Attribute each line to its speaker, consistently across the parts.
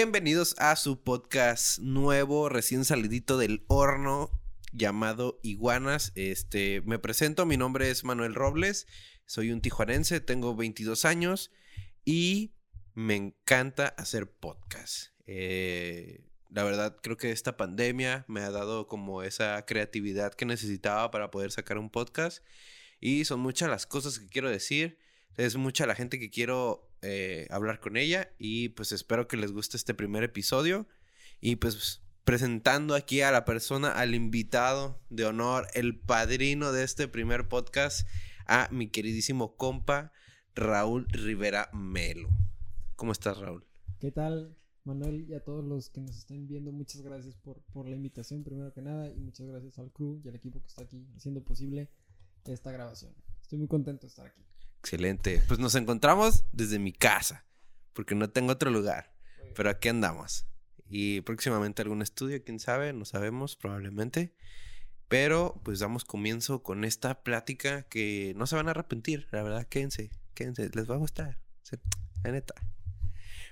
Speaker 1: Bienvenidos a su podcast nuevo, recién salidito del horno, llamado Iguanas. Este, me presento, mi nombre es Manuel Robles, soy un tijuanense, tengo 22 años y me encanta hacer podcast. Eh, la verdad, creo que esta pandemia me ha dado como esa creatividad que necesitaba para poder sacar un podcast. Y son muchas las cosas que quiero decir. Es mucha la gente que quiero eh, hablar con ella y pues espero que les guste este primer episodio y pues presentando aquí a la persona, al invitado de honor, el padrino de este primer podcast, a mi queridísimo compa Raúl Rivera Melo. ¿Cómo estás Raúl?
Speaker 2: ¿Qué tal Manuel y a todos los que nos estén viendo? Muchas gracias por, por la invitación primero que nada y muchas gracias al crew y al equipo que está aquí haciendo posible esta grabación. Estoy muy contento de estar aquí.
Speaker 1: Excelente. Pues nos encontramos desde mi casa, porque no tengo otro lugar. Pero aquí andamos. Y próximamente algún estudio, quién sabe, no sabemos, probablemente. Pero pues damos comienzo con esta plática que no se van a arrepentir, la verdad, quédense, quédense, les va a gustar. La neta.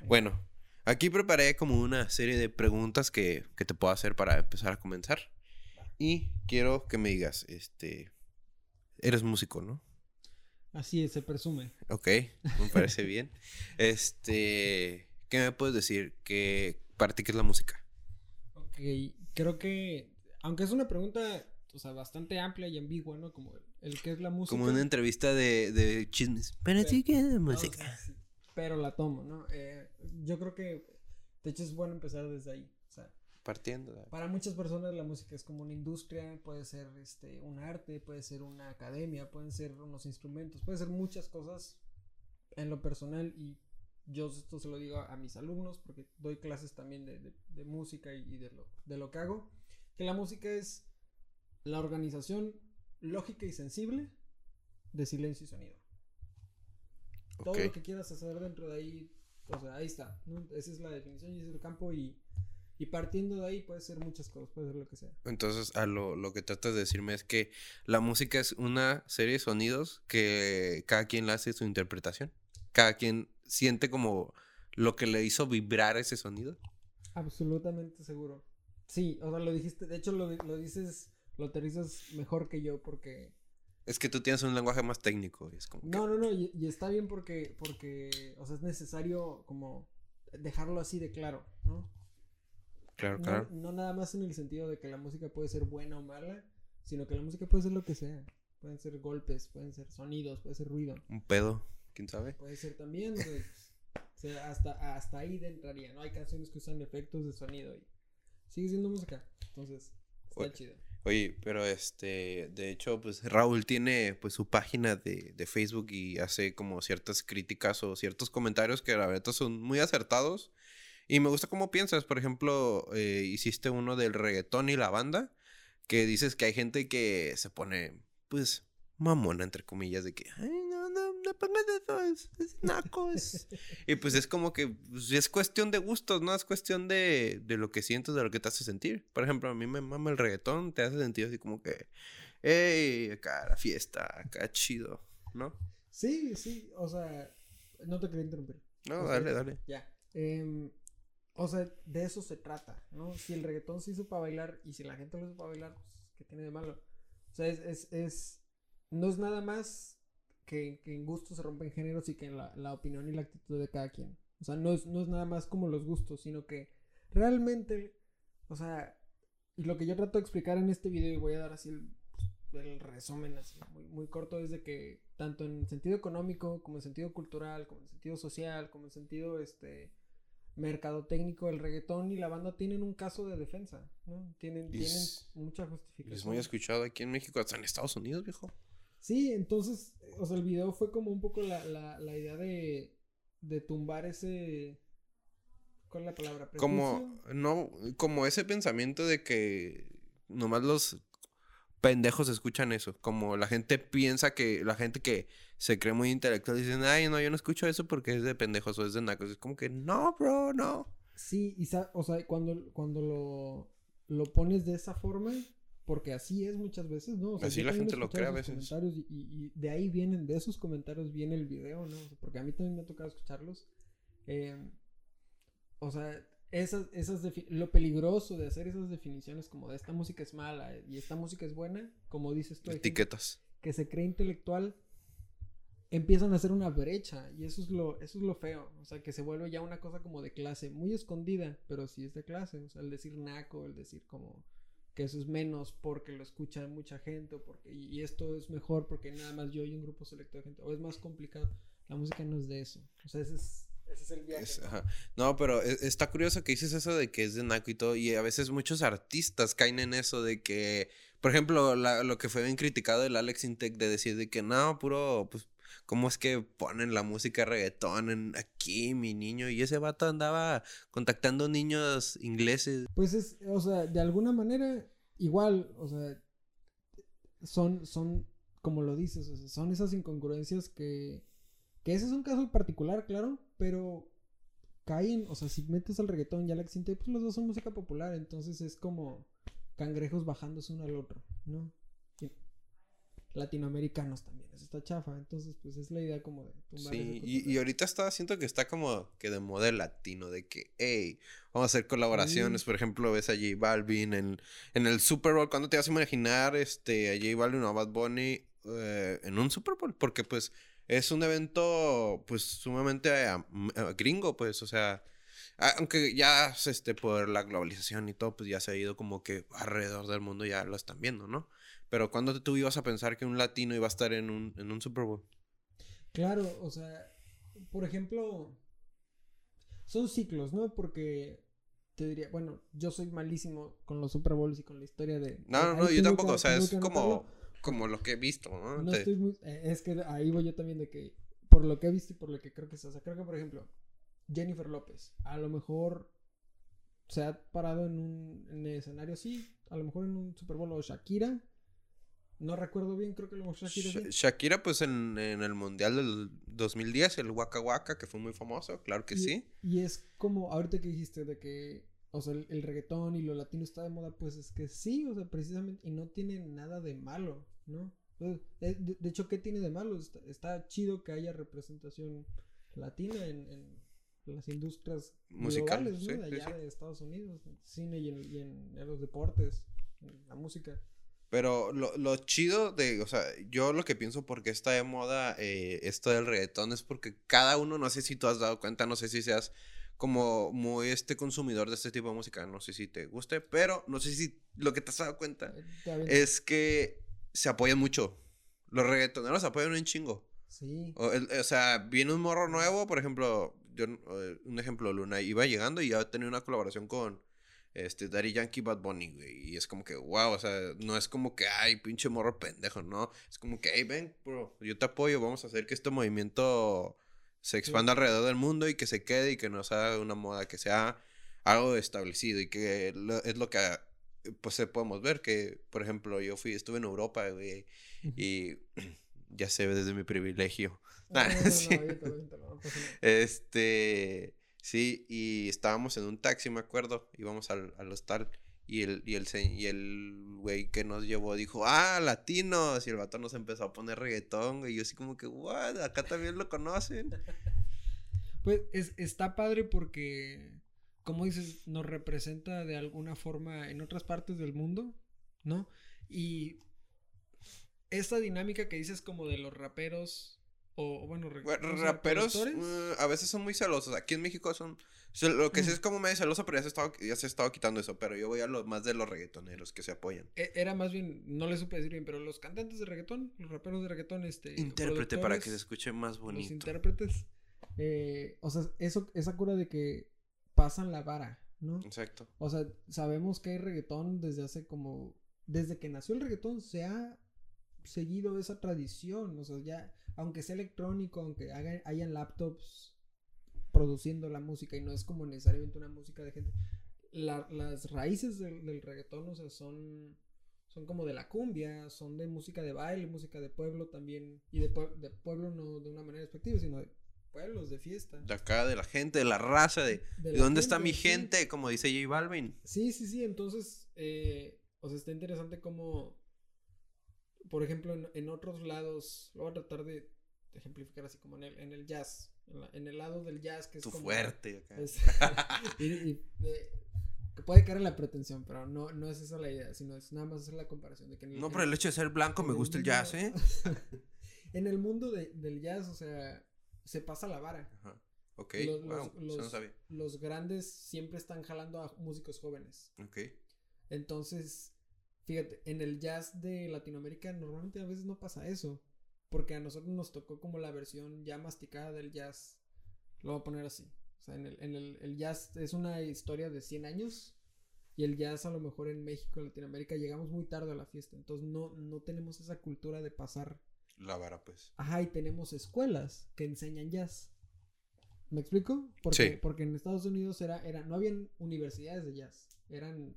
Speaker 1: Bueno, aquí preparé como una serie de preguntas que, que te puedo hacer para empezar a comenzar. Y quiero que me digas, este, eres músico, ¿no?
Speaker 2: Así es, se presume.
Speaker 1: Ok, me parece bien. Este, ¿qué me puedes decir? ¿Qué parte que es la música?
Speaker 2: Ok, creo que, aunque es una pregunta, o sea, bastante amplia y ambigua, ¿no? Como el, que es la música.
Speaker 1: Como una entrevista de, de chismes. Pero, sí que es música.
Speaker 2: pero la tomo, ¿no? Eh, yo creo que, de hecho, es bueno empezar desde ahí.
Speaker 1: Partiendo.
Speaker 2: Para muchas personas la música es como una industria, puede ser este, un arte, puede ser una academia, pueden ser unos instrumentos, puede ser muchas cosas en lo personal y yo esto se lo digo a, mis alumnos porque doy clases también de, música y, de, lo, de lo que hago, que la música es la organización lógica y sensible de silencio y sonido. Todo lo que quieras hacer dentro de ahí, o sea, ahí está. Esa es la definición y ese es el campo y y partiendo de ahí puede ser muchas cosas, puede ser lo que sea.
Speaker 1: Entonces, a lo, lo que tratas de decirme es que la música es una serie de sonidos que cada quien le hace su interpretación. Cada quien siente como lo que le hizo vibrar ese sonido.
Speaker 2: Absolutamente seguro. Sí, o sea, lo dijiste, de hecho lo, lo dices, lo aterrizas mejor que yo porque...
Speaker 1: Es que tú tienes un lenguaje más técnico. Y es como
Speaker 2: no, no, no, y, y, está bien porque, porque, o sea, es necesario como dejarlo así de claro, ¿no?
Speaker 1: Claro, claro.
Speaker 2: No nada más en el sentido de que la música puede ser buena o mala, sino que la música puede ser lo que sea. Pueden ser golpes, pueden ser sonidos, puede ser ruido.
Speaker 1: Un pedo, quién sabe.
Speaker 2: Puede ser también, o sea, hasta, hasta ahí entraría, ¿no? Hay canciones que usan efectos de sonido y sigue siendo música. Entonces, está chido.
Speaker 1: Oye, pero este, de hecho, pues Raúl tiene pues su página de, de, Facebook y hace como ciertas críticas o ciertos comentarios que la verdad son muy acertados y me gusta cómo piensas, por ejemplo, eh, hiciste uno del reggaetón y la banda, que dices que hay gente que se pone, pues, mamona, entre comillas, de que, ay, no, no, no pongas eso, es, es naco, y pues es como que pues, es cuestión de gustos, ¿no? Es cuestión de, de lo que sientes, de lo que te hace sentir. Por ejemplo, a mí me mama el reggaetón, te hace sentir así como que, hey, acá la fiesta, acá chido, ¿no?
Speaker 2: Sí, sí, o sea, no te quería interrumpir.
Speaker 1: No, dale, dale.
Speaker 2: Ya. Eh, o sea, de eso se trata, ¿no? Si el reggaetón se hizo para bailar y si la gente lo hizo para bailar, pues, ¿qué tiene de malo? O sea, es, es, es no es nada más que, que en gusto se rompen géneros y que en la, la, opinión y la actitud de cada quien. O sea, no es, no es nada más como los gustos, sino que realmente, o sea, y lo que yo trato de explicar en este video y voy a dar así el, el resumen así muy, muy corto es de que tanto en sentido económico como en sentido cultural, como en sentido social, como en sentido este mercadotécnico el reggaetón y la banda tienen un caso de defensa, ¿no? Tienen, tienen mucha justificación.
Speaker 1: Es muy escuchado aquí en México, hasta en Estados Unidos, viejo.
Speaker 2: Sí, entonces, o sea, el video fue como un poco la, la, la idea de, de tumbar ese... ¿Cuál es la palabra?
Speaker 1: Como, no, como ese pensamiento de que nomás los pendejos escuchan eso. Como la gente piensa que, la gente que se cree muy intelectual dicen, ay, no, yo no escucho eso porque es de pendejos o es de nacos. Es como que, no, bro, no.
Speaker 2: Sí, y o sea, cuando, cuando lo, lo pones de esa forma, porque así es muchas veces, ¿no?
Speaker 1: así la gente lo cree a veces.
Speaker 2: Y, y, de ahí vienen, de esos comentarios viene el video, ¿no? porque a mí también me ha tocado escucharlos. Eh, o sea, esas, esas lo peligroso de hacer esas definiciones como de esta música es mala y esta música es buena, como dices tú.
Speaker 1: Etiquetas.
Speaker 2: Que se cree intelectual, empiezan a hacer una brecha y eso es lo, eso es lo feo. O sea, que se vuelve ya una cosa como de clase, muy escondida, pero sí es de clase. O sea, el decir naco, el decir como que eso es menos porque lo escucha mucha gente o porque y esto es mejor porque nada más yo y un grupo selecto de gente o es más complicado. La música no es de eso. O sea, ese es ese es el viaje.
Speaker 1: ¿no? pero e, está curioso que dices eso de que es de naco y todo. Y a veces muchos artistas caen en eso de que, por ejemplo, lo que fue bien criticado el Alex Intec de decir de que no, puro, pues, ¿cómo es que ponen la música reggaetón en aquí, mi niño? Y ese vato andaba contactando niños ingleses.
Speaker 2: Pues es, o sea, de alguna manera, igual, o sea, son, son, como lo dices, son esas incongruencias que que ese es un caso particular, claro, pero caen, o sea, si metes al reggaetón y al Exinte, pues los dos son música popular, entonces es como cangrejos bajándose uno al otro, ¿no? latinoamericanos también, eso está chafa, entonces pues es la idea como de
Speaker 1: Sí, y, ahorita está, siento que está como que de modelo latino, de que, hey, vamos a hacer colaboraciones, por ejemplo, ves a J Balvin en, en el Super Bowl, ¿cuándo te vas a imaginar este, a J Balvin o a Bad Bunny eh, en un Super Bowl? Porque pues es un evento, pues, sumamente eh, gringo, pues, o sea, aunque ya, este, por la globalización y todo, pues ya se ha ido como que alrededor del mundo ya lo están viendo, ¿no? Pero cuando tú ibas a pensar que un latino iba a estar en un, en un Super Bowl?
Speaker 2: Claro, o sea, por ejemplo, son ciclos, ¿no? Porque te diría, bueno, yo soy malísimo con los Super Bowls y con la historia de...
Speaker 1: No, no, no, yo tampoco, o sea, es como como lo que he visto, ¿no?
Speaker 2: no estoy muy, eh, es que ahí voy yo también de que, por lo que he visto y por lo que creo que se hace, creo que por ejemplo, Jennifer López, a lo mejor se ha parado en un en el escenario sí, a lo mejor en un Super Bowl o Shakira, no recuerdo bien, creo que lo Shakira.
Speaker 1: Shakira, pues en, el Mundial del 2010, el Waka Waka, que fue muy famoso, claro que sí.
Speaker 2: Y es como, ahorita que dijiste de que o sea, el, reggaetón y lo latino está de moda, pues es que sí, o sea, precisamente, y no tiene nada de malo, ¿no? Pues, eh, de, hecho, ¿qué tiene de malo? Está, chido que haya representación latina en, las industrias musicales, ¿no? de allá de Estados Unidos, en cine y en, los deportes, en la música.
Speaker 1: Pero lo, lo, chido de, o sea, yo lo que pienso porque está de moda eh, esto del reggaetón es porque cada uno, no sé si tú has dado cuenta, no sé si seas como muy este consumidor de este tipo de música. No sé si te guste, pero no sé si lo que te has dado cuenta es que se apoyan mucho. Los reggaetoneros se apoyan un chingo. Sí. O, sea, viene un morro nuevo, por ejemplo, yo, eh, un ejemplo, Luna iba llegando y ya tenía una colaboración con este Daddy Yankee Bad Bunny, güey. Y es como que, wow, o sea, no es como que, ay, pinche morro pendejo, ¿no? Es como que, hey, ven, bro, yo te apoyo, vamos a hacer que este movimiento se expanda alrededor del mundo y que se quede y que no sea una moda, que sea algo establecido y que es lo que pues podemos ver que, por ejemplo, yo fui, estuve en Europa, güey, y ya se ve desde mi privilegio. Este, sí, y estábamos en un taxi, me acuerdo, íbamos al, al hostal y el, y el, y el güey que nos llevó dijo, ah, latinos. Y el vato nos empezó a poner reggaetón, Y yo así como que, what, acá también lo conocen.
Speaker 2: Pues es, está padre porque, como dices, nos representa de alguna forma en otras partes del mundo, ¿no? Y esta dinámica que dices como de los raperos o, bueno,
Speaker 1: raperos uh, a veces son muy celosos. Aquí en México son lo que sí es como medio celoso, pero ya se, estado, ya se ha estado quitando eso. Pero yo voy a los más de los reggaetoneros que se apoyan.
Speaker 2: E, era más bien, no le supe decir bien, pero los cantantes de reggaetón, los raperos de reggaetón, este.
Speaker 1: Intérprete para que se escuche más bonito.
Speaker 2: Los intérpretes. Eh, o sea, eso, esa cura de que pasan la vara, ¿no? Exacto. O sea, sabemos que hay reggaetón desde hace como. Desde que nació el reggaetón se ha seguido esa tradición. O sea, ya aunque sea electrónico, aunque hagan, hayan laptops produciendo la música y no es como necesariamente una música de gente. las raíces del, reggaetón, o sea, son, son como de la cumbia, son de música de baile, música de pueblo también, y de, pueblo no de una manera despectiva, sino de pueblos, de fiesta.
Speaker 1: De acá, de la gente, de la raza, de, de, dónde está mi gente, como dice J Balvin.
Speaker 2: Sí, sí, sí, entonces, eh, o sea, está interesante como por ejemplo, en, otros lados, lo voy a tratar de, ejemplificar así como en el, en el jazz, en, el lado del jazz que es
Speaker 1: tu
Speaker 2: como...
Speaker 1: fuerte. Acá.
Speaker 2: y, que puede caer en la pretensión, pero no, no es esa la idea, sino es nada más hacer la comparación de que...
Speaker 1: no, por el hecho de ser blanco me gusta el, jazz, ¿eh?
Speaker 2: en el mundo del jazz, o sea, se pasa la vara.
Speaker 1: Ajá. Ok,
Speaker 2: los,
Speaker 1: wow,
Speaker 2: los,
Speaker 1: no sabía.
Speaker 2: los grandes siempre están jalando a músicos jóvenes.
Speaker 1: Ok.
Speaker 2: Entonces, fíjate, en el jazz de Latinoamérica normalmente a veces no pasa eso. Porque a nosotros nos tocó como la versión ya masticada del jazz. Lo voy a poner así. O sea, en el, en el, el jazz es una historia de 100 años. Y el jazz a lo mejor en México, en Latinoamérica, llegamos muy tarde a la fiesta. Entonces no, no tenemos esa cultura de pasar.
Speaker 1: La vara, pues.
Speaker 2: Ajá, y tenemos escuelas que enseñan jazz. ¿Me explico? Porque,
Speaker 1: Sí.
Speaker 2: porque en Estados Unidos era, era, no habían universidades de jazz. Eran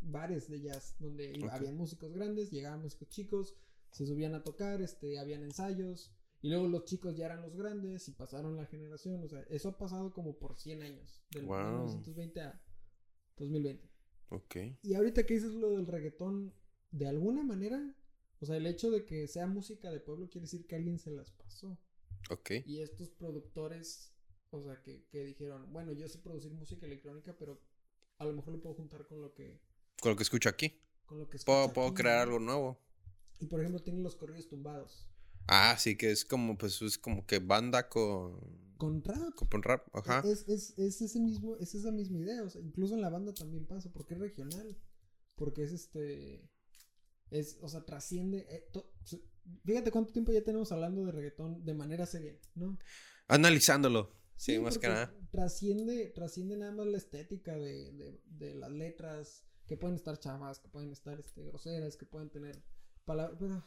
Speaker 2: bares de jazz donde iba-
Speaker 1: Ok.
Speaker 2: habían músicos grandes, llegaban músicos chicos, se subían a tocar, este, habían ensayos. Y luego los chicos ya eran los grandes y pasaron la generación. O sea, eso ha pasado como por 100 años. Del
Speaker 1: Wow.
Speaker 2: 1920 a 2020.
Speaker 1: Ok.
Speaker 2: Y ahorita que dices lo del reggaetón, de alguna manera, o sea, el hecho de que sea música de pueblo quiere decir que alguien se las pasó.
Speaker 1: Ok.
Speaker 2: Y estos productores, o sea, que, que dijeron, bueno, yo sé producir música electrónica, pero a lo mejor lo puedo juntar con lo que,
Speaker 1: Con lo que escucho aquí.
Speaker 2: con lo que
Speaker 1: Puedo,
Speaker 2: escucho
Speaker 1: puedo
Speaker 2: aquí,
Speaker 1: crear
Speaker 2: ¿no?
Speaker 1: algo nuevo.
Speaker 2: Y por ejemplo, tienen los corridos tumbados.
Speaker 1: Ah, sí, que es como, pues, es como que banda con...
Speaker 2: Con rap.
Speaker 1: Con rap, ajá.
Speaker 2: Es, es, es ese mismo, es esa misma idea. O sea, incluso en la banda también pasa, porque es regional. Porque es este. Es, o sea, trasciende. eh, to- fíjate cuánto tiempo ya tenemos hablando de reggaetón de manera seria, ¿no?
Speaker 1: Analizándolo. Sí, más que nada.
Speaker 2: Trasciende, trasciende nada más la estética de, de, de las letras, que pueden estar chavas, que pueden estar este, groseras, que pueden tener palabras, pero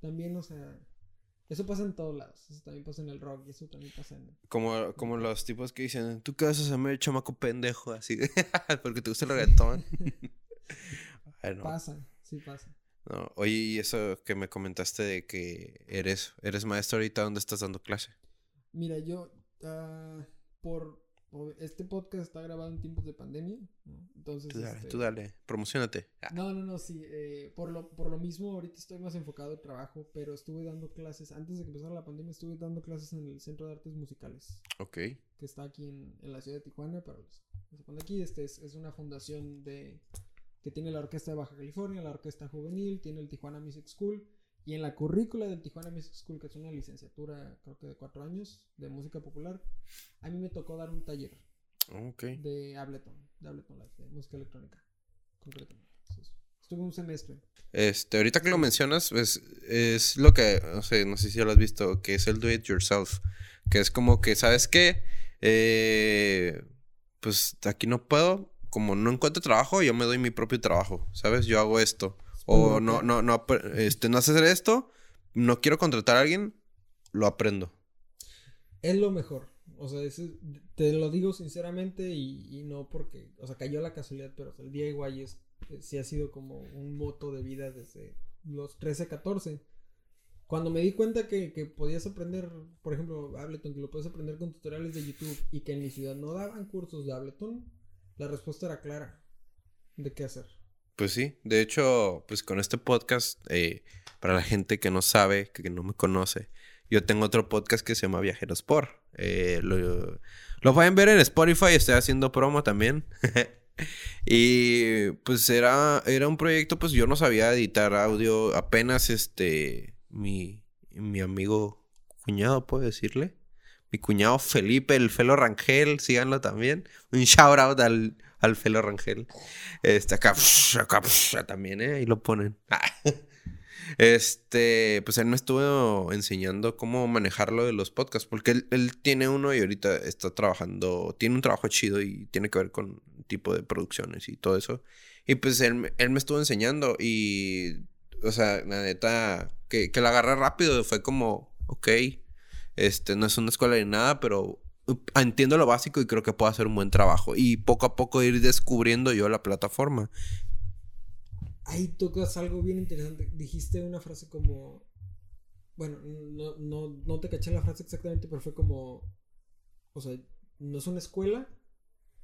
Speaker 2: también, o sea, eso pasa en todos lados, eso también pasa en el rock y eso también pasa en...
Speaker 1: Como, como los tipos que dicen, tú qué vas a hacerme chamaco pendejo, así, porque te gusta el reggaetón. Ay, no,
Speaker 2: Pasa, sí pasa.
Speaker 1: No. Oye, y eso que me comentaste de que eres, eres maestro ahorita, ¿dónde estás dando clase?
Speaker 2: Mira, yo, ah, por, por- este podcast está grabado en tiempos de pandemia, ¿no? entonces...
Speaker 1: Tú dale,
Speaker 2: este,
Speaker 1: tú dale, promocionate. Ah,
Speaker 2: No, no, no, sí. eh, por, lo, por lo mismo, ahorita estoy más enfocado en trabajo, pero estuve dando clases, antes de que empezara la pandemia, estuve dando clases en el Centro de Artes Musicales,
Speaker 1: Ok,
Speaker 2: que está aquí en, en la ciudad de Tijuana, para los aquí. Este es, es una fundación de que tiene la Orquesta de Baja California, la Orquesta Juvenil, tiene el Tijuana Music School, y en la currícula del Tijuana Music School, que es una licenciatura, creo que de cuatro años, de música popular, a mí me tocó dar un taller
Speaker 1: ok.
Speaker 2: de Ableton, de Ableton Live, de música electrónica, concretamente. Entonces, estuve un semestre.
Speaker 1: Este, ahorita que lo mencionas, pues, es lo que, no sé, no sé si ya lo has visto, que es el do it yourself. Que es como que, ¿sabes qué? Eh, pues aquí no puedo, como no encuentro trabajo, yo me doy mi propio trabajo, ¿sabes? Yo hago esto. O no, no, no, ap- este, no sé hacer esto, no quiero contratar a alguien, lo aprendo.
Speaker 2: Es lo mejor. O sea, ese- te lo digo sinceramente y, y no porque, o sea, cayó la casualidad, pero o sea, el DIY es, eh, sí ha sido como un moto de vida desde los 13, 14. Cuando me di cuenta que, que podías aprender, por ejemplo, Ableton, que lo puedes aprender con tutoriales de YouTube y que en mi ciudad no daban cursos de Ableton, la respuesta era clara de qué hacer.
Speaker 1: Pues sí, de hecho, pues con este podcast, eh, para la gente que no sabe, que no me conoce, yo tengo otro podcast que se llama Viajeros por. Eh, lo, lo pueden ver en Spotify, estoy haciendo promo también. y pues era, era un proyecto, pues yo no sabía editar audio, apenas este, mi, mi amigo cuñado, puedo decirle. Mi cuñado Felipe, el Felo Rangel, síganlo también. Un shout out al, al Felo Rangel. Este, acá, acá también, ¿eh? Ahí lo ponen. Este, pues él me estuvo enseñando cómo manejar lo de los podcasts, porque él, él tiene uno y ahorita está trabajando, tiene un trabajo chido y tiene que ver con tipo de producciones y todo eso. Y pues él, él me estuvo enseñando y, o sea, la neta, que, que la agarré rápido, fue como, ok, este, no es una escuela ni nada, pero up, entiendo lo básico y creo que puedo hacer un buen trabajo. Y poco a poco ir descubriendo yo la plataforma.
Speaker 2: Ahí tocas algo bien interesante. Dijiste una frase como. Bueno, no, no, no te caché la frase exactamente, pero fue como. O sea, no es una escuela,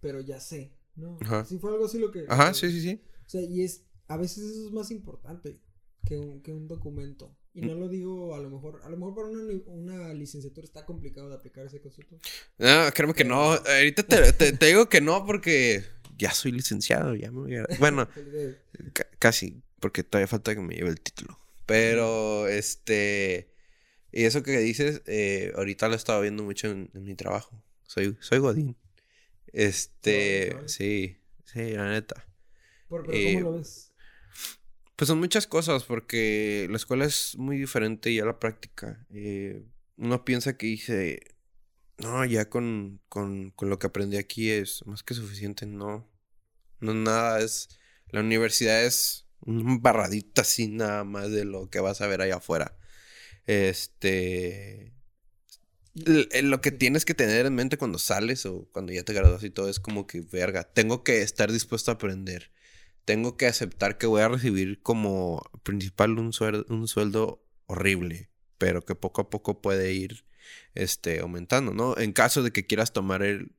Speaker 2: pero ya sé, ¿no?
Speaker 1: Ajá.
Speaker 2: Sí, fue algo así lo que.
Speaker 1: Ajá,
Speaker 2: que-
Speaker 1: sí, sí, sí.
Speaker 2: O sea, y es. A veces eso es más importante que un, que un documento. Y no lo digo, a lo mejor, a lo mejor para una, una licenciatura está complicado de aplicar ese concepto.
Speaker 1: No, créeme que no. Ahorita te, te, digo que no porque ya soy licenciado, ya me voy a... Bueno, casi, porque todavía falta que me lleve el título. Pero, este... Y eso que dices, eh, ahorita lo he estado viendo mucho en, mi trabajo. Soy, soy Godín. Este, sí, sí, la neta.
Speaker 2: ¿Pero cómo eh, lo ves?
Speaker 1: Pues son muchas cosas, porque la escuela es muy diferente y a la práctica. Eh, uno piensa que dice, no, ya con, con, con, lo que aprendí aquí es más que suficiente. No, no nada, es, la universidad es un barradita así nada más de lo que vas a ver allá afuera. Este, lo que tienes que tener en mente cuando sales o cuando ya te gradúas y todo es como que, verga, tengo que estar dispuesto a aprender tengo que aceptar que voy a recibir como principal un sueldo, un sueldo horrible, pero que poco a poco puede ir este, aumentando, ¿no? En caso de que quieras tomar el,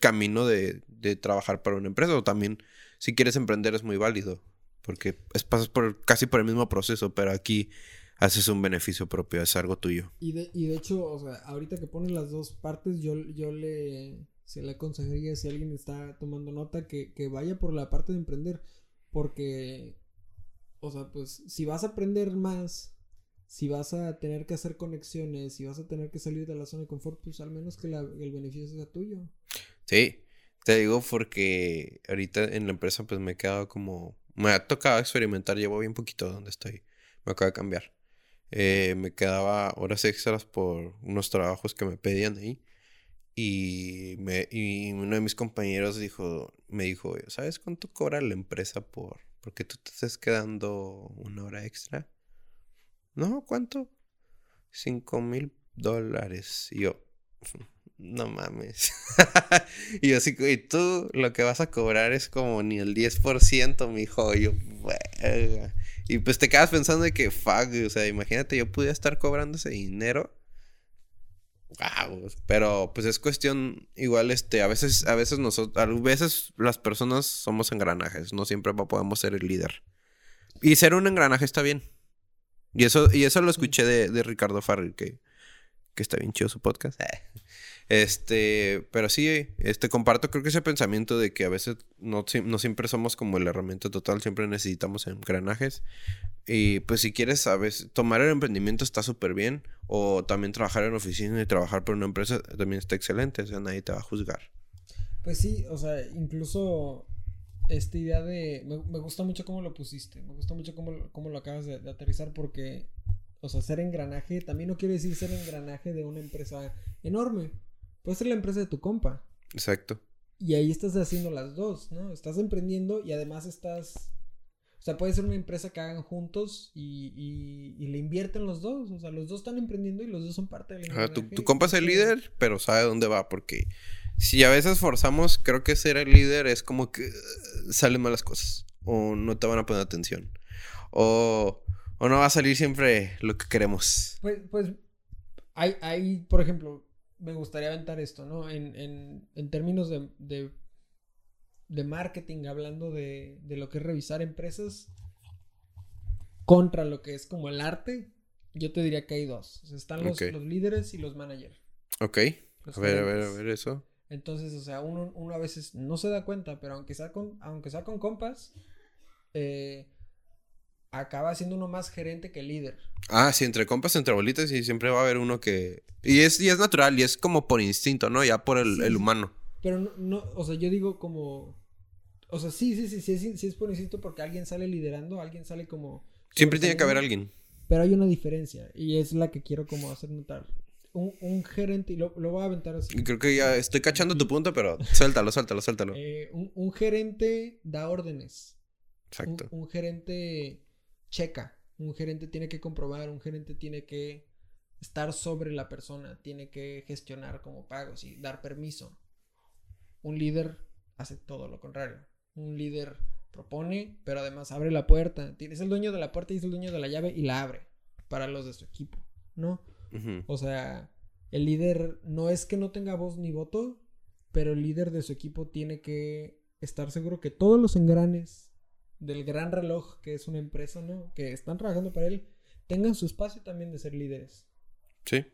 Speaker 1: camino de, trabajar para una empresa o también si quieres emprender es muy válido, porque es, pasas por casi por el mismo proceso, pero aquí haces un beneficio propio, es algo tuyo.
Speaker 2: Y de, y de hecho, o sea, ahorita que pones las dos partes, yo, yo le se le aconsejaría si alguien está tomando nota que, vaya por la parte de emprender. Porque, o sea, pues si vas a aprender más, si vas a tener que hacer conexiones, si vas a tener que salir de la zona de confort, pues al menos que el beneficio sea tuyo.
Speaker 1: Sí, te digo porque ahorita en la empresa pues me he quedado como... Me ha tocado experimentar, llevo bien poquito donde estoy. Me acaba de cambiar. Eh, me quedaba horas extras por unos trabajos que me pedían ahí. Y, me, y uno de mis compañeros dijo, me dijo, ¿sabes cuánto cobra la empresa por porque tú te estés quedando una hora extra? No, ¿cuánto? Cinco mil dólares. Y yo, no mames. y yo así, y tú lo que vas a cobrar es como ni el 10%, mijo. Y yo, Y pues te quedas pensando de que, fuck, o sea, imagínate, yo pudiera estar cobrando ese dinero wow, pero pues es cuestión igual este a veces a veces nosotros a veces las personas somos engranajes, no siempre podemos ser el líder. Y ser un engranaje está bien. Y eso y eso lo escuché de, de Ricardo Farrell que que está bien chido su podcast. Este, pero sí, este, comparto creo que ese pensamiento de que a veces no, no siempre somos como el herramienta total, siempre necesitamos engranajes. Y pues si quieres, a veces, tomar el emprendimiento está súper bien, o también trabajar en oficina y trabajar por una empresa también está excelente, o sea, nadie te va a juzgar.
Speaker 2: Pues sí, o sea, incluso esta idea de, me, gusta mucho cómo lo pusiste, me gusta mucho cómo, cómo lo acabas de aterrizar porque o sea, ser engranaje también no quiere decir ser engranaje de una empresa enorme. Puede ser la empresa de tu compa.
Speaker 1: Exacto.
Speaker 2: Y ahí estás haciendo las dos, ¿no? Estás emprendiendo y además estás... O sea, puede ser una empresa que hagan juntos y, y, le invierten los dos. O sea, los dos están emprendiendo y los dos son parte del
Speaker 1: engranaje. tu, tu compa es el líder, pero sabe dónde va porque si a veces forzamos, creo que ser el líder es como que uh, salen malas cosas o no te van a poner atención. O ¿O no va a salir siempre lo que queremos?
Speaker 2: Pues, pues, hay, hay, por ejemplo, me gustaría aventar esto, ¿no? En, en, en términos de, de, de, marketing, hablando de, de lo que es revisar empresas contra lo que es como el arte, yo te diría que hay dos. O sea, están los, los líderes y los managers.
Speaker 1: Ok. a ver, a ver, a ver eso.
Speaker 2: Entonces, o sea, uno, uno, a veces no se da cuenta, pero aunque sea con, aunque sea con compas, eh, acaba siendo uno más gerente que líder.
Speaker 1: Ah, sí, entre compas, entre bolitas, y siempre va a haber uno que. Y es, y es natural, y es como por instinto, ¿no? Ya por el, humano.
Speaker 2: Pero no, no, o sea, yo digo como. O sea, sí, sí, sí, sí, sí, es por instinto porque alguien sale liderando, alguien sale como.
Speaker 1: Siempre tiene que haber alguien.
Speaker 2: Pero hay una diferencia, y es la que quiero como hacer notar. Un, un gerente, y lo, lo, voy a aventar así.
Speaker 1: Creo que ya estoy cachando tu punto, pero suéltalo, suéltalo, suéltalo.
Speaker 2: Eh, un, un, gerente da órdenes. Exacto. un gerente checa. Un gerente tiene que comprobar, un gerente tiene que estar sobre la persona, tiene que gestionar como pagos y dar permiso. Un líder hace todo lo contrario. Un líder propone, pero además abre la puerta. Es el dueño de la puerta y es el dueño de la llave y la abre para los de su equipo, ¿no? O sea, el líder no es que no tenga voz ni voto, pero el líder de su equipo tiene que estar seguro que todos los engranes del gran reloj que es una empresa, ¿no? Que están trabajando para él, tengan su espacio también de ser líderes.
Speaker 1: Sí.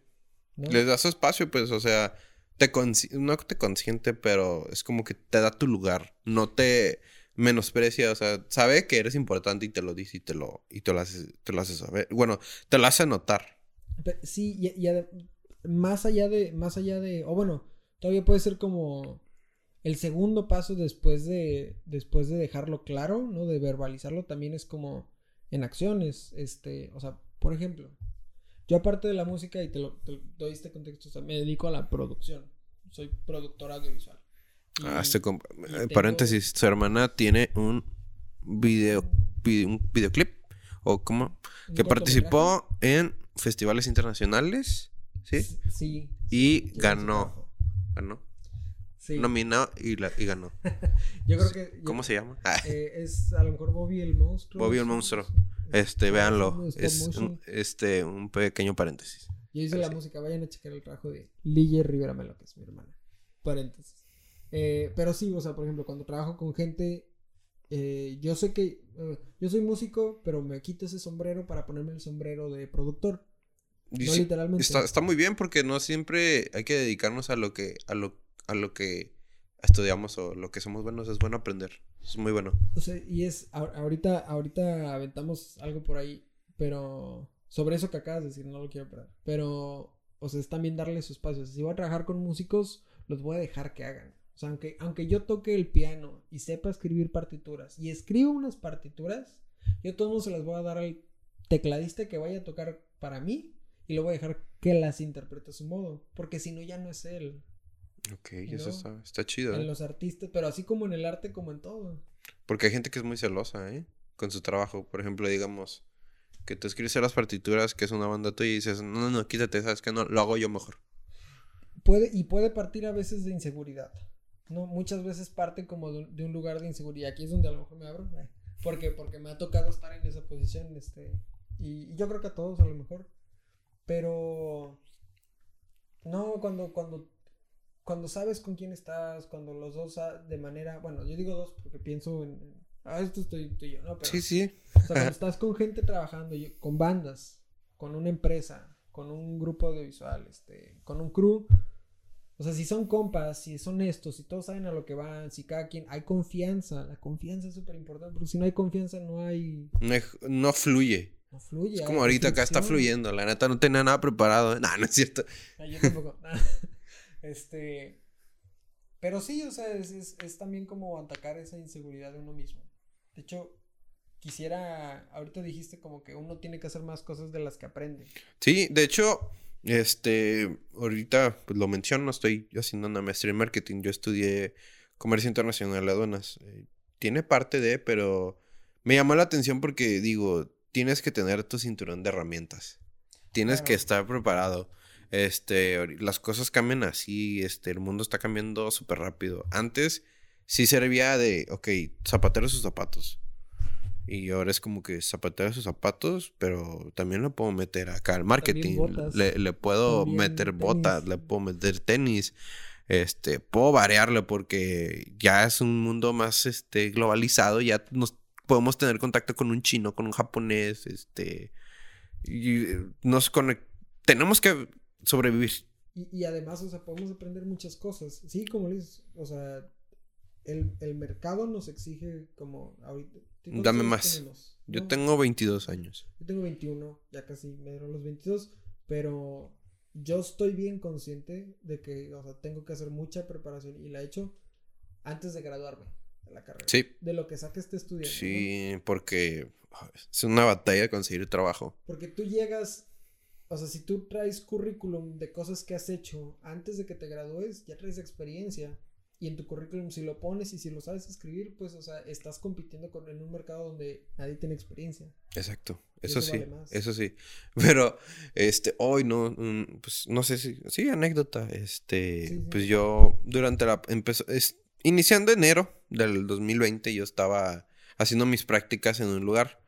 Speaker 2: ¿no?
Speaker 1: Les das su espacio, pues, o sea, te no te consiente, pero es como que te da tu lugar. No te menosprecia, o sea, sabe que eres importante y te lo dice y te lo, y te lo hace, te lo hace saber. Bueno, te lo hace notar.
Speaker 2: Sí, y, y más allá de, más allá de, o bueno, todavía puede ser como el segundo paso después de, después de dejarlo claro, ¿no? De verbalizarlo, también es como en acciones, este, o sea, por ejemplo, yo aparte de la música, y te lo, te doy este contexto, o sea, me dedico a la producción, soy productor audiovisual. Y-
Speaker 1: Ah, este comp- eh,
Speaker 2: tengo-
Speaker 1: Paréntesis, su hermana tiene un video, vi- un videoclip, o como, que participó en festivales internacionales, ¿sí?
Speaker 2: Sí.
Speaker 1: Y ganó. Ganó.
Speaker 2: Sí.
Speaker 1: Nominó y, la, y ganó.
Speaker 2: Yo creo que. yo-
Speaker 1: ¿Cómo se llama?
Speaker 2: Eh, es a lo mejor Bobby el monstruo.
Speaker 1: Bobby el monstruo. Este,
Speaker 2: Ah,
Speaker 1: véanlo.
Speaker 2: es
Speaker 1: un, este, un pequeño paréntesis.
Speaker 2: Yo hice la música, vayan a checar el trabajo de Lille Rivera Melo, que es mi hermana. Paréntesis. Eh, pero sí, o sea, por ejemplo, cuando trabajo con gente, eh, yo sé que eh, yo soy músico, pero me quito ese sombrero para ponerme el sombrero de productor.
Speaker 1: Y
Speaker 2: no
Speaker 1: sí,
Speaker 2: literalmente.
Speaker 1: está, está muy bien porque no siempre hay que dedicarnos a lo que, a lo, a lo que estudiamos o lo que somos buenos. Es bueno aprender. Es muy bueno.
Speaker 2: O sea, y es, ahorita, ahorita aventamos algo por ahí, pero sobre eso que acabas de decir, no lo quiero parar. Pero, o sea, es también darle su espacio. O sea, si voy a trabajar con músicos, los voy a dejar que hagan. O sea, aunque, aunque yo toque el piano y sepa escribir partituras y escribo unas partituras, yo todos se las voy a dar al tecladista que vaya a tocar para mí y lo voy a dejar que las interprete a su modo. Porque si no, ya no es él.
Speaker 1: Ok, eso está, está chido.
Speaker 2: En
Speaker 1: ¿eh?
Speaker 2: los artistas, pero así como en el arte, como en todo.
Speaker 1: Porque hay gente que es muy celosa, ¿eh? Con su trabajo. Por ejemplo, digamos que tú escribes las partituras, que es una banda tuya, y dices, no, no, no, quítate, sabes que no, lo hago yo mejor.
Speaker 2: puede y puede partir a veces de inseguridad. No, muchas veces parte como de, un- de un lugar de inseguridad. Aquí es donde a lo mejor me abro. eh, Porque, porque me ha tocado estar en esa posición. Este, y, y yo creo que a todos a lo mejor. Pero no, cuando, cuando, cuando sabes con quién estás, cuando los dos ah, de manera, bueno, yo digo dos porque pienso en, ah, esto estoy, estoy yo, no, pero
Speaker 1: Sí, sí.
Speaker 2: o sea, cuando estás con gente trabajando, con bandas, con una empresa, con un grupo audiovisual, este, con un crew, o sea, si son compas, si son estos, si todos saben a lo que van, si cada quien, hay confianza, la confianza es súper importante, porque si no hay confianza no hay,
Speaker 1: No, no fluye.
Speaker 2: no fluye.
Speaker 1: Es como ahorita acá está fluyendo. La neta no tenía nada preparado. ¿eh? No, no es cierto.
Speaker 2: Ah, yo tampoco. este, pero sí, o sea, es, es, es también como atacar esa inseguridad de uno mismo. De hecho, quisiera, ahorita dijiste como que uno tiene que hacer más cosas de las que aprende.
Speaker 1: Sí, de hecho, este, ahorita pues, lo menciono, estoy haciendo una maestría en marketing. Yo estudié comercio internacional de aduanas. Eh, tiene parte de, pero me llamó la atención porque digo, tienes que tener tu cinturón de herramientas. Tienes que estar preparado. Este, las cosas cambian así, este, el mundo está cambiando súper rápido. Antes sí servía de, ok, zapatero sus zapatos. Y ahora es como que zapatero sus zapatos, pero también le puedo meter acá al marketing. Le, le puedo
Speaker 2: También
Speaker 1: meter botas, le puedo meter tenis. Este, puedo variarle porque ya es un mundo más este globalizado, ya nos podemos tener contacto con un chino, con un japonés, este y nos conec- tenemos que sobrevivir.
Speaker 2: Y, y además, o sea, podemos aprender muchas cosas. Sí, como le dices, o sea, el, el mercado nos exige como ahorita. ¿cuántos
Speaker 1: Dame más. Yo
Speaker 2: No,
Speaker 1: tengo 22 años.
Speaker 2: Yo tengo 21, ya casi me dieron los 22, pero yo estoy bien consciente de que, o sea, tengo que hacer mucha preparación y la he hecho antes de graduarme de la carrera.
Speaker 1: Sí.
Speaker 2: De lo que saque este estudiante. ¿no?
Speaker 1: Sí, porque ah, es una batalla conseguir trabajo.
Speaker 2: Porque tú llegas, o sea, si tú traes currículum de cosas que has hecho antes de que te gradúes, ya traes experiencia. Y en tu currículum, si lo pones y si lo sabes escribir, pues, o sea, estás compitiendo con, en un mercado donde nadie tiene experiencia.
Speaker 1: Exacto. Eso,
Speaker 2: eso
Speaker 1: sí,
Speaker 2: vale
Speaker 1: eso sí. Pero, este, hoy no, mm, pues no sé si, sí, anécdota. Este,
Speaker 2: Sí, sí.
Speaker 1: pues yo durante la, empezó, es, iniciando enero del 2020, yo estaba haciendo mis prácticas en un lugar.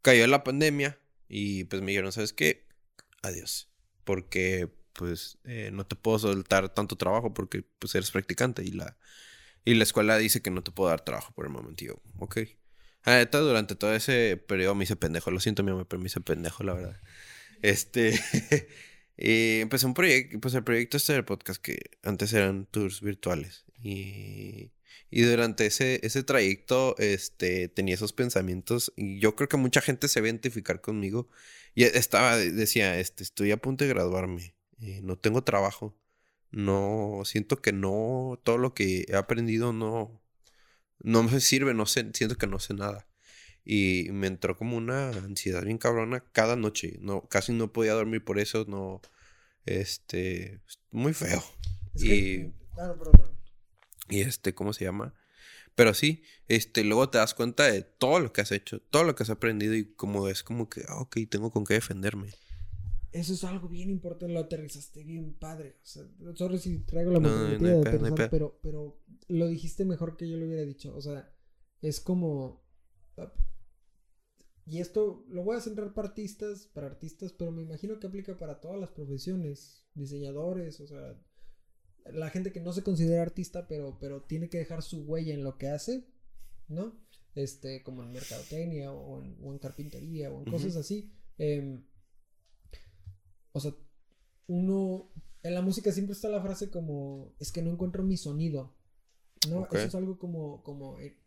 Speaker 1: Cayó la pandemia y pues me dijeron, ¿sabes qué? Adiós. Porque, pues, eh, no te puedo soltar tanto trabajo porque, pues, eres practicante y la, y la escuela dice que no te puedo dar trabajo por el momento. Y yo, ok. Ah, durante todo ese periodo me hice pendejo. Lo siento, mi amor, pero me hice pendejo, la verdad. Este. y empecé un proyecto, pues el proyecto este del podcast que antes eran tours virtuales. Y, y durante ese, ese trayecto, este, tenía esos pensamientos. Y yo creo que mucha gente se va a identificar conmigo. Y estaba, decía, este, estoy a punto de graduarme. eh, no tengo trabajo. No, siento que no, todo lo que he aprendido no, no me sirve, no sé, siento que no sé nada. Y me entró como una ansiedad bien cabrona cada noche. No, casi no podía dormir por eso, no. Este. Muy feo.
Speaker 2: Es que- perdón, perdón.
Speaker 1: Y este, ¿cómo se llama? Pero sí, este, luego te das cuenta de todo lo que has hecho, todo lo que has aprendido y como es como que, ah, ok, tengo con qué defenderme.
Speaker 2: Eso es algo bien importante, lo aterrizaste bien padre. O sea, sorry si traigo la
Speaker 1: No, no,
Speaker 2: de
Speaker 1: pedo, no hay
Speaker 2: aterrizar,
Speaker 1: pedo.
Speaker 2: pero, pero lo dijiste mejor que yo lo hubiera dicho. O sea, es como. ah, Y esto lo voy a centrar para artistas, para artistas, pero me imagino que aplica para todas las profesiones, diseñadores, o sea, la gente que no se considera artista, pero, pero tiene que dejar su huella en lo que hace, ¿no? Este, como en mercadotecnia o en, o en carpintería o en cosas así. Em, o sea, uno, en la música siempre está la frase como, es que no encuentro mi sonido, ¿no? Eso es algo como, como, eh,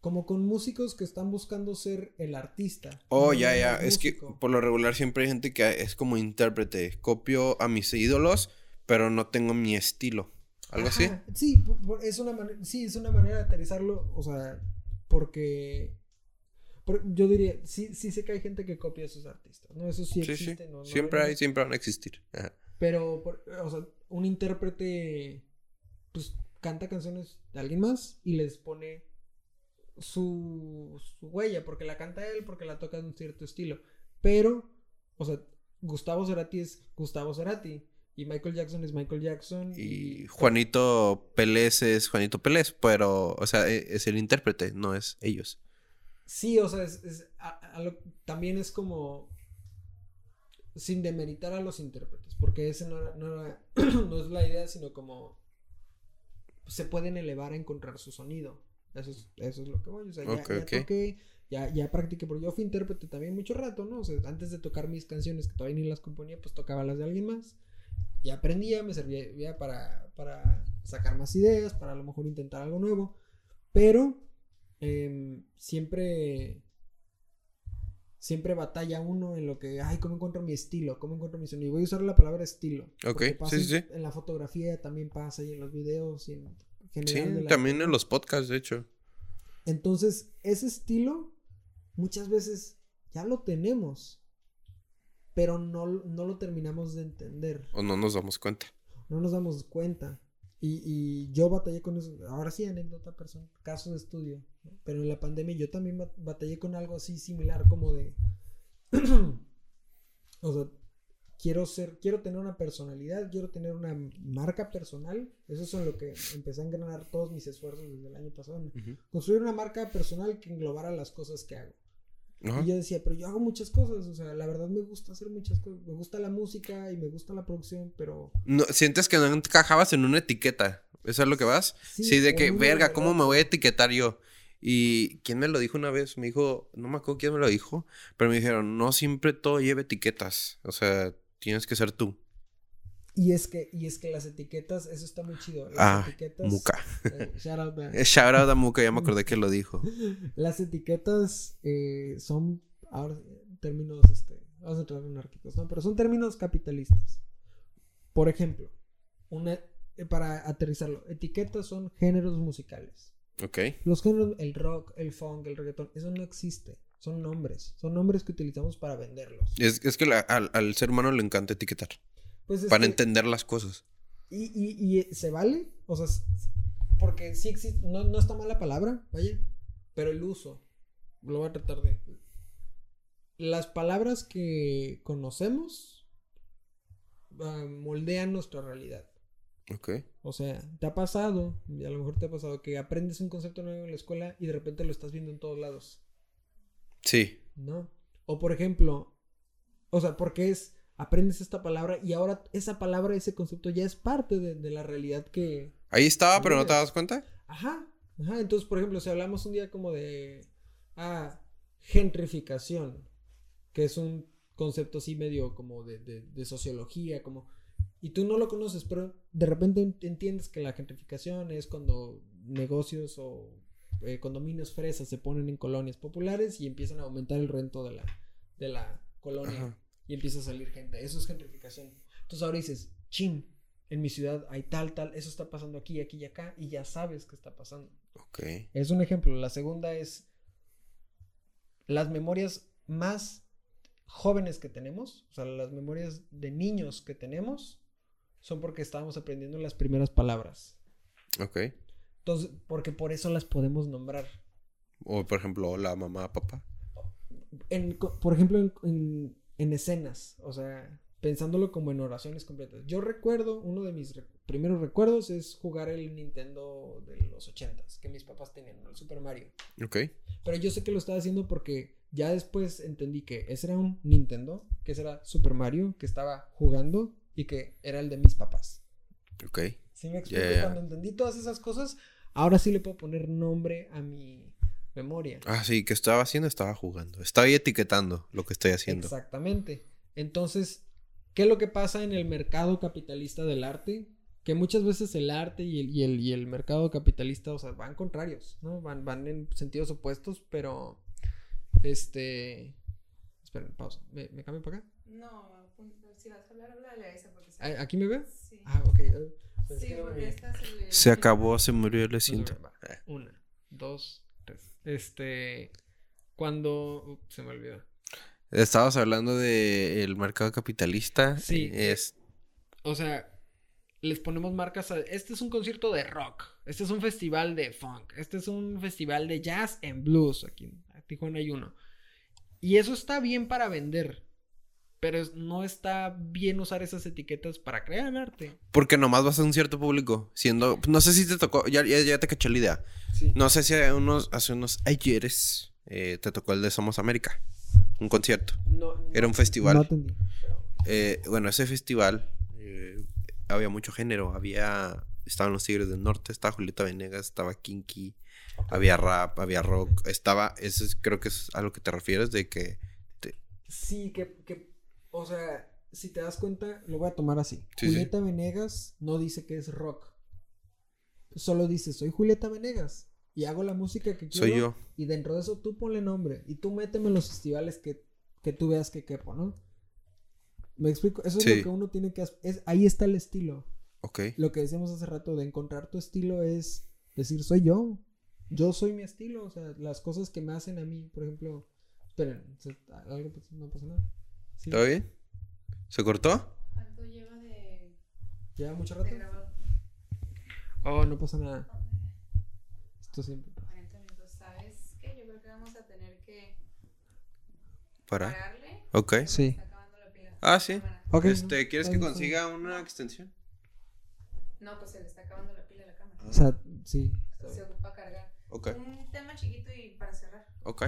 Speaker 2: como con músicos que están buscando ser el artista.
Speaker 1: Oh,
Speaker 2: no
Speaker 1: ya, ya. Es que por lo regular siempre hay gente que es como intérprete. Copio a mis ídolos, pero no tengo mi estilo. ¿Algo así?
Speaker 2: Sí, es una manera, sí, es una manera de aterrizarlo, o sea, porque, por- yo diría, sí, sí sé que hay gente que copia a sus artistas, ¿no? Eso sí
Speaker 1: Sí,
Speaker 2: existe,
Speaker 1: sí.
Speaker 2: no-
Speaker 1: siempre hay, siempre van a existir. Ajá.
Speaker 2: Pero, por- o sea, un intérprete, pues, canta canciones de alguien más y les pone su, su huella, porque la canta él, porque la toca de un cierto estilo. Pero, o sea, Gustavo Cerati es Gustavo Cerati. Y Michael Jackson es Michael Jackson.
Speaker 1: Y Juanito Pérez es Juanito Pérez, pero, o sea, e- es el intérprete, no es ellos.
Speaker 2: Sí, o sea, es, es- a- a lo- también es como sin demeritar a los intérpretes, porque ese no, era- no, era- no es la idea, sino como se pueden elevar a encontrar su sonido. Eso es, eso es lo que voy. O sea, ya, toqué, ya, ya practiqué, porque yo fui intérprete también mucho rato, ¿no? O sea, antes de tocar mis canciones, que todavía ni las componía, pues tocaba las de alguien más. Y aprendía, me servía para, para sacar más ideas, para a lo mejor intentar algo nuevo. Pero em, siempre siempre batalla uno en lo que, ay, ¿cómo encuentro mi estilo? ¿Cómo encuentro mi sonido? Voy a usar la palabra estilo.
Speaker 1: Ok,
Speaker 2: pasa
Speaker 1: sí, sí,
Speaker 2: en-
Speaker 1: sí.
Speaker 2: En la fotografía también pasa y en los videos y en
Speaker 1: Sí,
Speaker 2: general. de la-
Speaker 1: también en los podcasts, de hecho.
Speaker 2: Entonces, ese estilo muchas veces ya lo tenemos, pero no, no lo terminamos de entender.
Speaker 1: O no nos damos cuenta.
Speaker 2: no nos damos cuenta. Y, y yo batallé con eso. Ahora sí, anécdota personal, caso de estudio. ¿no? Pero en la pandemia yo también bat- batallé con algo así similar, como de. o sea, quiero ser, quiero tener una personalidad, quiero tener una marca personal. Eso es en lo que empecé a engranar todos mis esfuerzos desde el año pasado. Construir una marca personal que englobara las cosas que hago.
Speaker 1: Ajá.
Speaker 2: Y yo decía, pero yo hago muchas cosas, o sea, la verdad me gusta hacer muchas cosas. Me gusta la música y me gusta la producción, pero
Speaker 1: No, sientes que no encajabas en una etiqueta. ¿Eso es lo que vas? Sí, de
Speaker 2: o
Speaker 1: que, verga, ¿cómo me voy a etiquetar yo? Y quién me lo dijo una vez, me dijo, no me acuerdo quién me lo dijo, pero me dijeron, no siempre todo lleva etiquetas. O sea, tienes que ser tú.
Speaker 2: Y es que, y es que las etiquetas, eso está muy chido. Las
Speaker 1: Ah,
Speaker 2: etiquetas.
Speaker 1: Muca.
Speaker 2: eh, shout out,
Speaker 1: Shout a Muca, ya me acordé que lo dijo.
Speaker 2: Las etiquetas eh, son ahora términos, este, vamos a entrar en anárquicos, ¿no? Pero son términos capitalistas. Por ejemplo, una, eh, para aterrizarlo, etiquetas son géneros musicales.
Speaker 1: Ok.
Speaker 2: Los géneros, el rock, el funk, el reggaetón, eso no existe. Son nombres. Son nombres que utilizamos para venderlos.
Speaker 1: Es, es que la- al, al ser humano le encanta etiquetar.
Speaker 2: Pues es
Speaker 1: Para
Speaker 2: que-
Speaker 1: entender las cosas.
Speaker 2: Y, y, y, eh, se vale, o sea, porque sí existe, no, no está mal la palabra, vaya, pero el uso, lo voy a tratar de... Las palabras que conocemos ah, moldean nuestra realidad.
Speaker 1: Ok.
Speaker 2: O sea, te ha pasado, y a lo mejor te ha pasado, que aprendes un concepto nuevo en la escuela y de repente lo estás viendo en todos lados,
Speaker 1: Sí.
Speaker 2: ¿no? O por ejemplo, o sea, porque es, aprendes esta palabra y ahora esa palabra, ese concepto ya es parte de, de la realidad que,
Speaker 1: Ahí estaba, pero no te das cuenta.
Speaker 2: Ajá. Ajá, entonces, por ejemplo, si hablamos un día como de, ah, gentrificación, que es un concepto así medio como de, de, de sociología, como, y tú no lo conoces, pero de repente ent- entiendes que la gentrificación es cuando negocios o eh, condominios fresas se ponen en colonias populares y empiezan a aumentar el rento de la, de la colonia
Speaker 1: Ajá.
Speaker 2: Y empieza a salir gente. Eso es gentrificación. Entonces ahora dices, chin, en mi ciudad hay tal, tal, eso está pasando aquí, aquí y acá, y ya sabes qué está pasando.
Speaker 1: Ok.
Speaker 2: Es un ejemplo. La segunda es las memorias más jóvenes que tenemos, o sea, las memorias de niños que tenemos, son porque estábamos aprendiendo las primeras palabras.
Speaker 1: Ok.
Speaker 2: Entonces, porque por eso las podemos nombrar.
Speaker 1: O por ejemplo, hola mamá, papá.
Speaker 2: En, por ejemplo, en, en- en escenas, o sea, pensándolo como en oraciones completas. Yo recuerdo, uno de mis primeros recuerdos es jugar el Nintendo de los ochentas, que mis papás tenían, el Super Mario.
Speaker 1: Ok.
Speaker 2: Pero yo sé que lo estaba haciendo porque ya después entendí que ese era un Nintendo, que ese era Super Mario, que estaba jugando y que era el de mis papás.
Speaker 1: Ok.
Speaker 2: ¿Sí me explico? Cuando entendí todas esas cosas, ahora sí le puedo poner nombre a mi memoria.
Speaker 1: Ah, sí, ¿qué estaba haciendo? Estaba jugando. Estaba ahí etiquetando lo que estoy haciendo.
Speaker 2: Exactamente. Entonces, ¿qué es lo que pasa en el mercado capitalista del arte? Que muchas veces el arte y el, y el, y el mercado capitalista, o sea, van contrarios, ¿no? Van, van en sentidos opuestos, pero, este... Esperen, pausa. ¿Me, me cambio para acá?
Speaker 3: No, si vas a hablar, háblale a esa porque se...
Speaker 2: ¿A- ¿Aquí me ve?
Speaker 3: Sí.
Speaker 2: Ah, ok.
Speaker 3: Sí,
Speaker 2: que
Speaker 3: porque esta se le...
Speaker 1: Se acabó, se murió,
Speaker 2: me va. Una, dos. Este... Cuando... uh, se me olvidó.
Speaker 1: Estabas hablando del mercado capitalista.
Speaker 2: Sí.
Speaker 1: Es.
Speaker 2: O sea, les ponemos marcas a... Este es un concierto de rock. Este es un festival de funk. Este es un festival de jazz en blues. Aquí en Tijuana hay uno. Y eso está bien para vender. Pero no está bien usar esas etiquetas para crear arte.
Speaker 1: Porque nomás vas a un cierto público. Siendo. No sé si te tocó. Ya, ya, ya te caché la idea.
Speaker 2: Sí.
Speaker 1: No sé si hace unos, hace unos ayeres eh, te tocó el de Somos América. Un concierto.
Speaker 2: No- no-
Speaker 1: Era un festival.
Speaker 2: No entendí.
Speaker 1: Eh, bueno, ese festival eh, había mucho género. Había. Estaban los Tigres del Norte, estaba Julieta Venegas, estaba Kinky, había rap, había rock. Estaba. Eso es- creo que es a lo que te refieres de que.
Speaker 2: Sí, que, que, o sea, si te das cuenta, lo voy a tomar así.
Speaker 1: Sí, sí.
Speaker 2: Julieta Venegas no dice que es rock. Solo dice, soy Julieta Venegas y hago la música que quiero.
Speaker 1: Soy yo.
Speaker 2: Y dentro de eso tú ponle nombre y tú méteme en los festivales que, que tú veas que quepo, ¿no? ¿Me explico? Eso es
Speaker 1: Sí.
Speaker 2: lo que uno tiene que hacer. Es, ahí está el estilo.
Speaker 1: Ok.
Speaker 2: Lo que decíamos hace rato de encontrar tu estilo es decir, soy yo. Yo soy mi estilo. O sea, las cosas que me hacen a mí, por ejemplo. Esperen, algo pas- no pasa nada. Sí.
Speaker 1: ¿Todo bien? ¿Se cortó?
Speaker 3: ¿Cuánto lleva de,
Speaker 2: ¿Lleva mucho rato? Oh, no pasa nada. Esto siempre pasa.
Speaker 3: 40 minutos. ¿Sabes qué? Yo creo que vamos a tener que
Speaker 1: Para.
Speaker 3: pararle.
Speaker 1: Ok.
Speaker 2: Sí.
Speaker 3: me está acabando la pila.
Speaker 1: Ah, sí.
Speaker 3: Cámara.
Speaker 2: Ok,
Speaker 1: Este, ¿quieres que consiga una extensión?
Speaker 3: No, pues se le está acabando la pila a la cámara.
Speaker 2: O sea, sí.
Speaker 3: Se ocupa cargar.
Speaker 1: Ok.
Speaker 3: Un tema chiquito y para cerrar.
Speaker 1: Ok.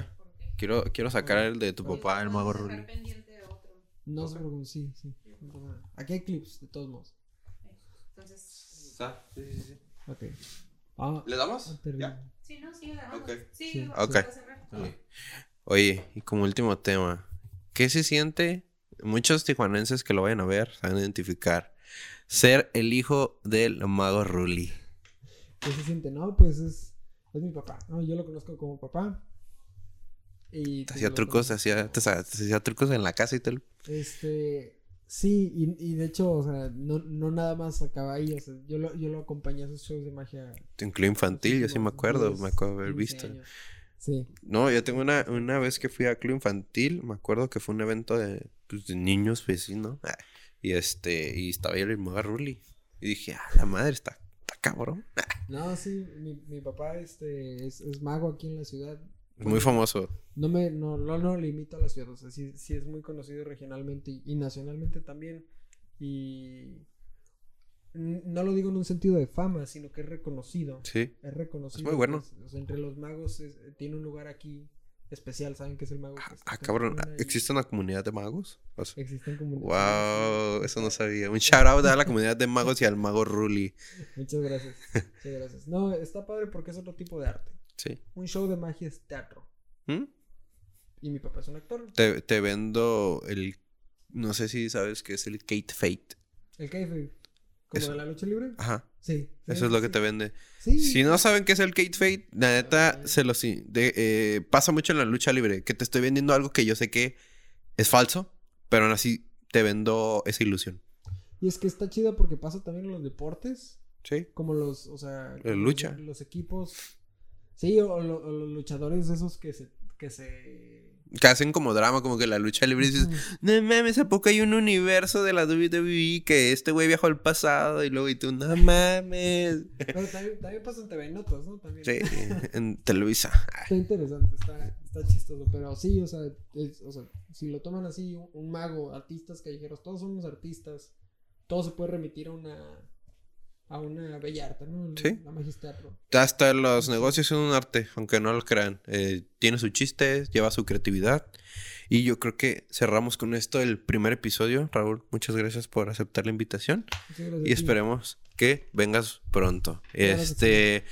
Speaker 1: Quiero, quiero sacar el de tu papá, el mago
Speaker 3: Vamos a
Speaker 1: Ruli.
Speaker 3: dejar pendiente otro.
Speaker 2: No
Speaker 1: Ok.
Speaker 2: se preocupen, sí, sí. no pasa nada. Aquí hay clips, de todos modos.
Speaker 3: Entonces,
Speaker 1: Sí, sí, sí.
Speaker 2: Ok. Ah,
Speaker 1: ¿Le damos?
Speaker 2: ah.
Speaker 1: ¿Ya?
Speaker 3: sí, no, sí, grabamos.
Speaker 1: Ok.
Speaker 3: Sí,
Speaker 2: Sí.
Speaker 3: vamos
Speaker 1: Ok.
Speaker 3: a cerrar.
Speaker 1: Oye, y como último tema, ¿qué se siente? Muchos tijuanenses que lo vayan a ver saben identificar. Ser el hijo del mago Ruli.
Speaker 2: ¿Qué se siente? No, pues es, es mi papá. No, yo lo conozco como papá. Y
Speaker 1: Te
Speaker 2: pues,
Speaker 1: hacía trucos, te hacía, te, te hacía trucos en la casa y tal.
Speaker 2: Este, sí, y, y de hecho, o sea, no, no nada más acaba ahí, o sea, yo lo, yo lo acompañé a esos shows de magia.
Speaker 1: En club infantil, yo sí me acuerdo,
Speaker 2: 10,
Speaker 1: me acuerdo haber
Speaker 2: 15
Speaker 1: visto.
Speaker 2: años. Sí,
Speaker 1: No, yo tengo una, una vez que fui a club infantil, me acuerdo que fue un evento de, pues, de niños, pues sí, ¿no? Ah, Y este, y estaba ahí el mago Ruli. Y dije, ah, la madre está, está cabrón. Ah,
Speaker 2: no, sí, mi, mi papá este, es, es mago aquí en la ciudad.
Speaker 1: Es muy famoso.
Speaker 2: No me, no, no, no limito a la ciudad, o sea, sí, sí es muy conocido regionalmente y, y nacionalmente también. Y no lo digo en un sentido de fama, sino que es reconocido.
Speaker 1: Sí.
Speaker 2: Es reconocido.
Speaker 1: muy bueno.
Speaker 2: pues, o sea, entre los magos es- tiene un lugar aquí especial, ¿saben qué es el mago?
Speaker 1: Ah,
Speaker 2: está
Speaker 1: ah, cabrón,
Speaker 2: y-
Speaker 1: ¿existe una comunidad de magos? O sea,
Speaker 2: Existen comunidades.
Speaker 1: wow, eso no sabía. Un shout out a la comunidad de magos y al mago Ruli.
Speaker 2: Muchas gracias. Muchas gracias. No, está padre porque es otro tipo de arte.
Speaker 1: Sí.
Speaker 2: Un show de magia es teatro.
Speaker 1: ¿Mm?
Speaker 2: Y mi papá es un actor.
Speaker 1: Te, te vendo el. No sé si sabes qué es el Kate Fate.
Speaker 2: El kayfabe. ¿Como
Speaker 1: Eso.
Speaker 2: de la lucha libre?
Speaker 1: Ajá.
Speaker 2: Sí.
Speaker 1: Eso es lo que te vende.
Speaker 2: Sí.
Speaker 1: Si no saben qué es el Kate Fate, la neta, se lo sí. de- eh, pasa mucho en la lucha libre. Que te estoy vendiendo algo que yo sé que es falso, pero aún así te vendo esa ilusión.
Speaker 2: Y es que está chido porque pasa también en los deportes.
Speaker 1: Sí.
Speaker 2: Como los, o sea...
Speaker 1: La
Speaker 2: como
Speaker 1: lucha.
Speaker 2: Los, los equipos... Sí, o, o los luchadores esos que se... Que se...
Speaker 1: Que hacen como drama, como que la lucha libre y dices, no mames, ¿a poco hay un universo de la WWE que este güey viajó al pasado? Y luego y tú, no mames.
Speaker 2: Pero también, también pasa en TV Notas, ¿no? También.
Speaker 1: Sí, en Televisa.
Speaker 2: Está interesante, está, está chistoso, pero sí, o sea, es- o sea, si lo toman así, un, un mago, artistas callejeros, todos somos artistas, todo se puede remitir a una a una bella arte, ¿no?
Speaker 1: Sí.
Speaker 2: La teatro.
Speaker 1: Hasta los negocios son un arte, aunque no lo crean. Eh, tiene su chiste, lleva su creatividad. Y yo creo que cerramos con esto el primer episodio. Raúl, muchas gracias por aceptar la invitación. Y esperemos que vengas pronto. Este.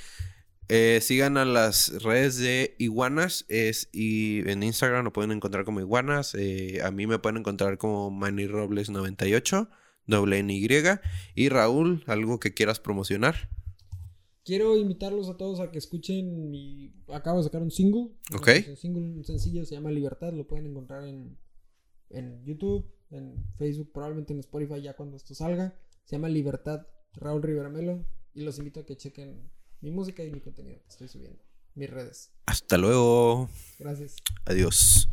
Speaker 1: eh, sigan a las redes de Iguanas. Es, y en Instagram lo pueden encontrar como Iguanas. eh, a mí me pueden encontrar como Manny Robles 98, doble N Y. Y Raúl, algo que quieras promocionar.
Speaker 2: Quiero invitarlos a todos a que escuchen mi... Acabo de sacar un single.
Speaker 1: Ok.
Speaker 2: Un single sencillo, se llama Libertad, lo pueden encontrar en, en YouTube, en Facebook, probablemente en Spotify ya cuando esto salga. Se llama Libertad, Raúl Rivera Melo. Y los invito a que chequen mi música y mi contenido que estoy subiendo. Mis redes.
Speaker 1: Hasta luego.
Speaker 2: Gracias.
Speaker 1: Adiós.